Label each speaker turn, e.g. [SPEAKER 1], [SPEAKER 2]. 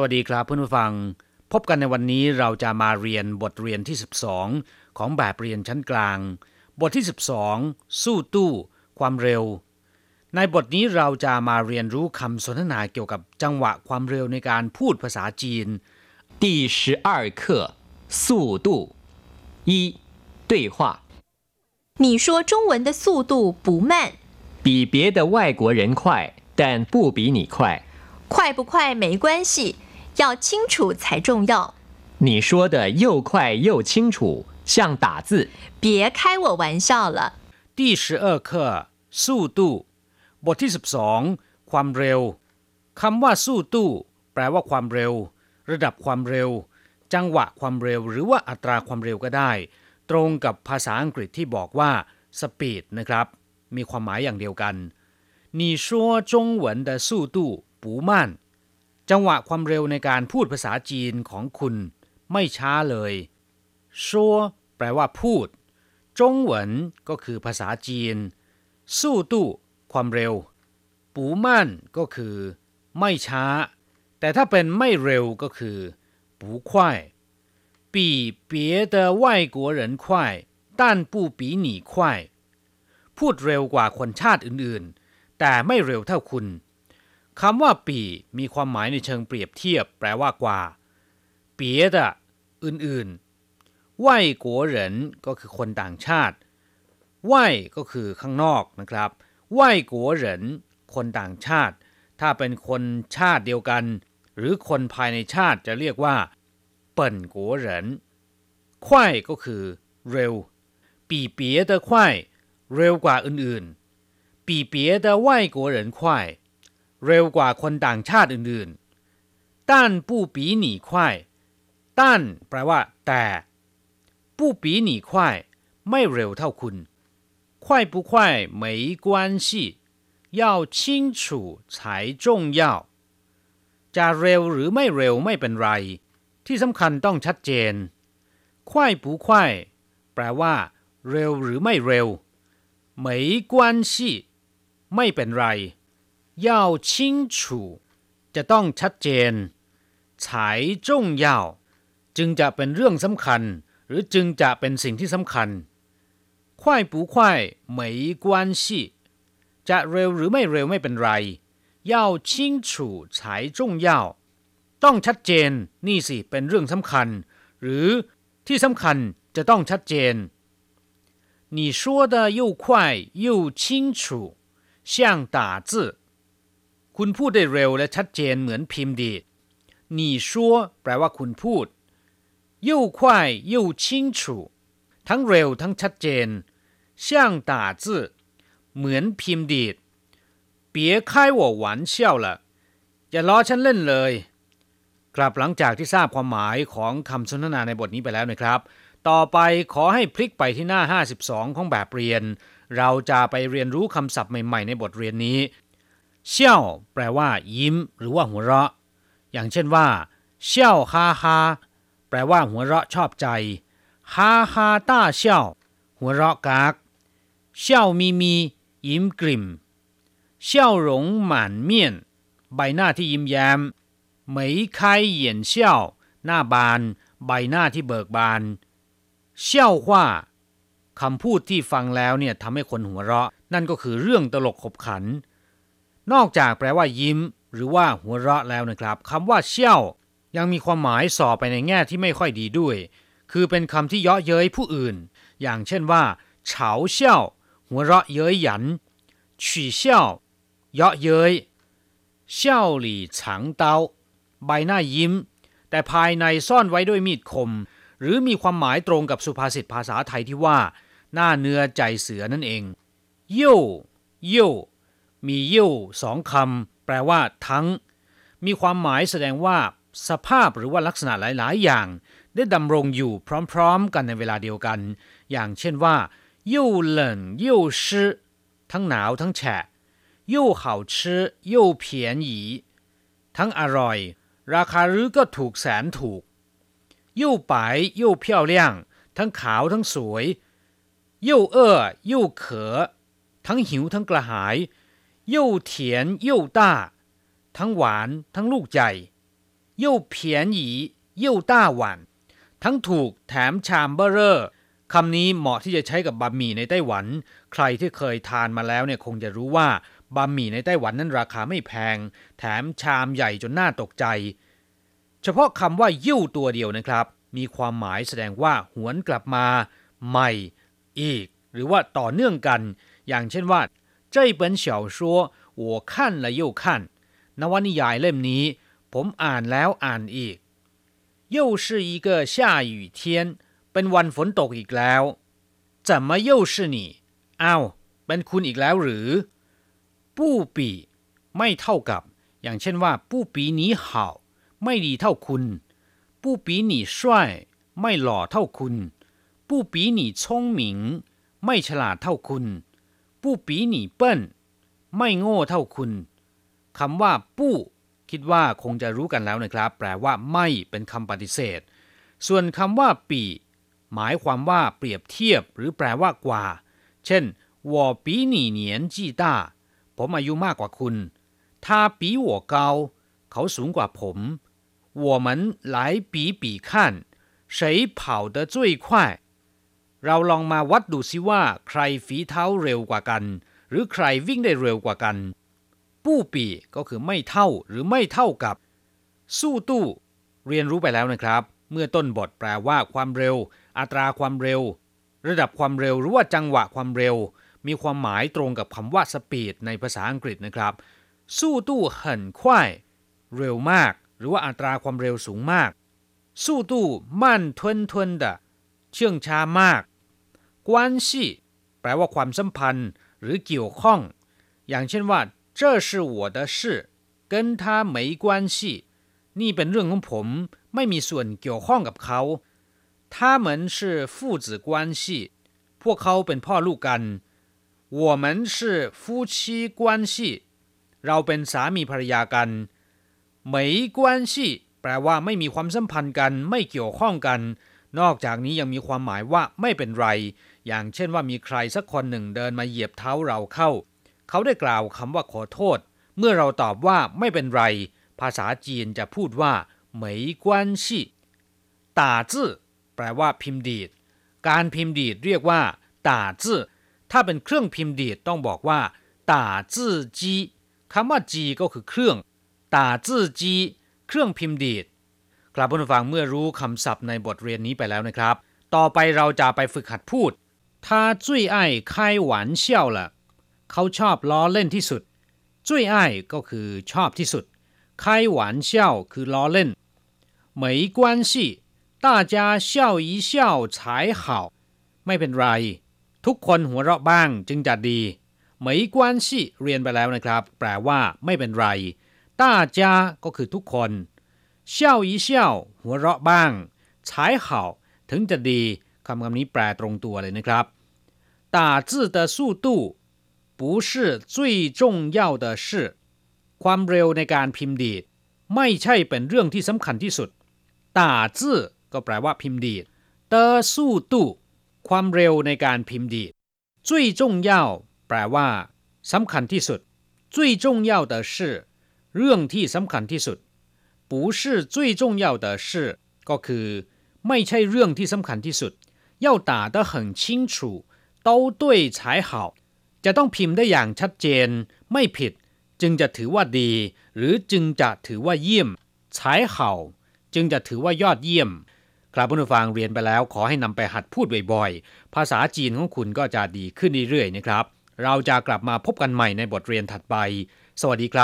[SPEAKER 1] วัสดีครับเพื่อนผู้ฟัง พบกันในวันนี้เราจะมาเรียนบทเรียนที่ 12 ของแบบเรียนชั้นกลาง บทที่ 12 สู้ตู้ ความเร็ว ในบทนี้เราจะมาเรียนรู้คำสนทนาเกี่ยวกับจังหวะความเร็วในการพูดภาษาจีน
[SPEAKER 2] 第十二课速度一对话
[SPEAKER 3] 你说中文的速度不慢，
[SPEAKER 2] 比别的外国人快，但不比你快。
[SPEAKER 3] 快不快没关系， 要清楚才重要。
[SPEAKER 2] 你说的又快又清楚，像打字。
[SPEAKER 3] 别开我玩笑了。
[SPEAKER 1] 第十二课速度บทที่สิบสองความเร็วคำว่าสู้ตู้แปลว่าความเร็ว ระดับความเร็ว จังหวะความเร็วหรือว่าอัตราความเร็วก็ได้ ตรงกับภาษาอังกฤษที่บอกว่าสปีดนะครับ มีความหมายอย่างเดียวกัน你说中文的速度ปูม่าน จังหวะความเร็วในการพูดภาษาจีนของคุณไม่ช้าเลยชัวแปลว่าพูด จงหวนก็คือภาษาจีน สู้ตู้ความเร็ว ปูมั่นก็คือ ไม่ช้า แต่ถ้าเป็นไม่เร็วก็คือ ปูควายปีเปียเตอว่ายกัวหรินควายต้านปูปีหนีควายพูดเร็วกว่าคนชาติอื่นๆ แต่ไม่เร็วเท่าคุณ คำว่าปีมีความหมายในเชิงเปรียบเทียบ แปลว่ากว่าเปียดะอื่นๆไหวกัวเหรินก็คือคนต่างชาติว่ายก็คือข้างนอกนะครับไหวกัวเหรินคนต่างชาติ ถ้าเป็นคนชาติเดียวกัน หรือคนภายในชาติจะเรียกว่า เปิ่นกัวเหรินควายก็คือเร็ว ปีเปียเตอควายเร็วกว่าอื่นๆ ปีเปียเตอไหวกัวเหรินควาย กว่าคนต่างชาติอื่นๆต้านผู้ปีหนีควายต้านแปลว่า แต่ผู้ปีหนีควายไม่เร็วเท่าคุณ快不快没关系要清楚才重要จะเร็วหรือไม่เร็วไม่เป็นไร ที่สำคัญต้องชัดเจน快不快แปลว่า เร็วหรือไม่เร็ว没关系ไม่เป็นไร 要清楚จะต้องชัดเจน才重要จึงจะเป็นเรื่องสำคัญ หรือจึงจะเป็นสิ่งที่สำคัญ快不快没关系จะเร็วหรือไม่เร็วไม่เป็นไร要清楚才重要ต้องชัดเจนนี่สิเป็นเรื่องสำคัญ หรือที่สำคัญจะต้องชัดเจน你说的又快又清楚像打字 คุณพูดได้เร็วและชัดเจนเหมือนพิมพ์ดีด你说แปลว่าคุณพูด又快又清楚ทั้งเร็วทั้งชัดเจน像打字เหมือนพิมพ์ดีด别开我玩笑了อย่าล้อฉันเล่นเลย กลับหลังจากที่ทราบความหมายของคำสนทนาในบทนี้ไปแล้วนะครับ ต่อไปขอให้พลิกไปที่หน้า 52 ของแบบเรียน เราจะไปเรียนรู้คำศัพท์ใหม่ๆ ในบทเรียนนี้ เซี่ยวแปลว่า ยิ้ม หรือว่าหัวเราะ อย่างเช่นว่าเซี่ยวฮาฮาแปลว่าหัวเราะชอบใจฮาฮาต้าเซี่ยวหัวเราะกากเซี่ยวมีมียิ้มกลิ่มเซี่ยวหลงหม่านเมียน ใบหน้าที่ยิ้มแย้มเหมยไคเหยียนเซี่ยวหน้าบาน ใบหน้าที่เบิกบานเซี่ยวว่าคำพูดที่ฟังแล้วเนี่ยทำให้คนหัวเราะ นั่นก็คือเรื่องตลกขบขัน นอกจากแปลว่ายิ้ม หรือว่าหัวเราะแล้วนะครับคำว่าเชี่ยวยังมีความหมายสอไปในแง่ที่ไม่ค่อยดีด้วย คือเป็นคำที่เยาะเย้ยผู้อื่น อย่างเช่นว่าเฉาเชี่ยวหัวเราะเย้ยหยันฉี่เชี่ยวเยาะเย้ยเชี่ยวหลี่ฉางเตาใบหน้ายิ้ม แต่ภายในซ่อนไว้ด้วยมีดคม หรือมีความหมายตรงกับสุภาษิตภาษาไทยที่ว่า หน้าเนื้อใจเสือนั่นเองโย่โย่ มียิ่วสองคำแปลว่า ทั้ง มีความหมายแสดงว่า สภาพหรือว่าลักษณะหลาย ๆ อย่าง ได้ดำรงอยู่พร้อม ๆ กันในเวลาเดียวกัน อย่างเช่นว่ายิ่วเหลินยิ่วชื่อทั้งหนาวทั้งแฉะยิ่วเห่าชื่อยิ่วเพียนหยีทั้งอร่อย ราคาหรือก็ถูกแสนถูกยิ่วไปยิ่วเพียวเลี่ยงทั้งขาวทั้งสวยยิ่วเอ้อยิ่วเขอทั้งหิวทั้งกระหาย 又甜又大ทั้งหวานทั้งลูกใหญ่ 又便宜又大碗ทั้งถูกแถมชามเบอร์เรอร์คำนี้เหมาะที่จะใช้กับบะหมี่ในไต้หวัน ใครที่เคยทานมาแล้วเนี่ยคงจะรู้ว่าบะหมี่ในไต้หวันนั้นราคาไม่แพง แถมชามใหญ่จนน่าตกใจ เฉพาะคำว่ายิ่วตัวเดียวนะครับ มีความหมายแสดงว่าหวนกลับมา ใหม่ อีก หรือว่าต่อเนื่องกัน อย่างเช่นว่า 这本小说我看了又看นวนิยายเล่มนี้ ผมอ่านแล้วอ่านอีก又是一个下雨天เป็นวันฝนตกอีกแล้ว怎么又是你อ้าวเป็นคุณอีกแล้วหรือปู้ปีไม่เท่ากับ อย่างเช่นว่าปู้ปีนี้好ไม่ดีเท่าคุณปู้ปี你帅ไม่หล่อเท่าคุณปู้ปี你聪明ไม่ฉลาดเท่าคุณ ปู้ปี你笨ไม่โง่เท่าคุณคำว่าปู้คิดว่าคงจะรู้กันแล้วนะครับ แปลว่าไม่เป็นคำปฏิเสธ ส่วนคำว่าปีหมายความว่าเปรียบเทียบหรือแปลว่ากว่า เช่น我比你年纪大ผมอายุมากกว่าคุณ他比我高เขาสูงกว่าผม我们来比比看谁跑得最快 เราลองมาวัดดูซิว่าใครฝีเท้าเร็วกว่ากัน หรือใครวิ่งได้เร็วกว่ากัน ปู้ปีก็คือไม่เท่าหรือไม่เท่ากับ สู้ตู้ เรียนรู้ไปแล้วนะครับ เมื่อต้นบทแปลว่าความเร็ว อัตราความเร็ว ระดับความเร็วหรือว่าจังหวะความเร็ว มีความหมายตรงกับคำว่าสปีดในภาษาอังกฤษนะครับ สู้ตู้เหินควายเร็วมาก หรือว่าอัตราความเร็วสูงมาก สู้ตู้มั่นทวนทวนดเชื่องช้ามาก 关系แปลว่าความสัมพันธ์ หรือเกี่ยวข้อง อย่างเช่นว่า这是我的事跟他没关系นี่เป็นเรื่องของผม ไม่มีส่วนเกี่ยวข้องกับเขา他们是父子关系พวกเขาเป็นพ่อลูกกัน我们是夫妻关系เราเป็นสามีภรรยากัน没关系แปลว่าไม่มีความสัมพันธ์กัน ไม่เกี่ยวข้องกัน นอกจากนี้ยังมีความหมายว่าไม่เป็นไร อย่างเช่นว่ามีใครสักคนหนึ่งเดินมาเหยียบเท้าเราเข้า เขาได้กล่าวคำว่าขอโทษ เมื่อเราตอบว่าไม่เป็นไร ภาษาจีนจะพูดว่าไหมยกวนชีตาจื้อแปลว่าพิมพ์ดีด การพิมพ์ดีดเรียกว่าตาจื้อถ้าเป็นเครื่องพิมพ์ดีดต้องบอกว่าตาจื้อจีคำว่าจีก็คือเครื่องตาจื้อจีเครื่องพิมพ์ดีดกลับผู้ฟังเมื่อรู้คำศัพท์ในบทเรียนนี้ไปแล้วนะครับ ต่อไปเราจะไปฝึกหัดพูด 他最爱开玩笑了เขาชอบล้อเล่นที่สุด最爱ก็คือชอบที่สุด开玩笑คือล้อเล่น没关系大家笑一笑才好ไม่เป็นไร ทุกคนหัวเราะบ้างจึงจะดี没关系เรียนไปแล้วนะครับ แปลว่าไม่เป็นไร大家ก็คือทุกคน笑一笑หัวเราะบ้าง才好ถึงจะดี คำคำนี้แปลตรงตัวเลยนะครับ打字的速度不是最重要的事ความเร็วในการพิมพ์ดีด ไม่ใช่เป็นเรื่องที่สำคัญที่สุด打字ก็แปลว่าพิมพ์ดีด的速度ความเร็วในการพิมพ์ดีด最重要แปลว่าสำคัญที่สุด最重要的是เรื่องที่สำคัญที่สุด不是最重要的事ก็คือ ไม่ใช่เรื่องที่สำคัญที่สุด 要打得很清楚都对才好จะต้องพิมพ์ได้อย่างชัดเจน ไม่ผิด จึงจะถือว่าดี หรือจึงจะถือว่าเยี่ยม才好จึงจะถือว่ายอดเยี่ยม ครับผู้ฟังเรียนไปแล้วขอให้นำไปหัดพูดบ่อยๆ ภาษาจีนของคุณก็จะดีขึ้นเรื่อยๆนะครับ เราจะกลับมาพบกันใหม่ในบทเรียนถัดไป สวัสดีครับ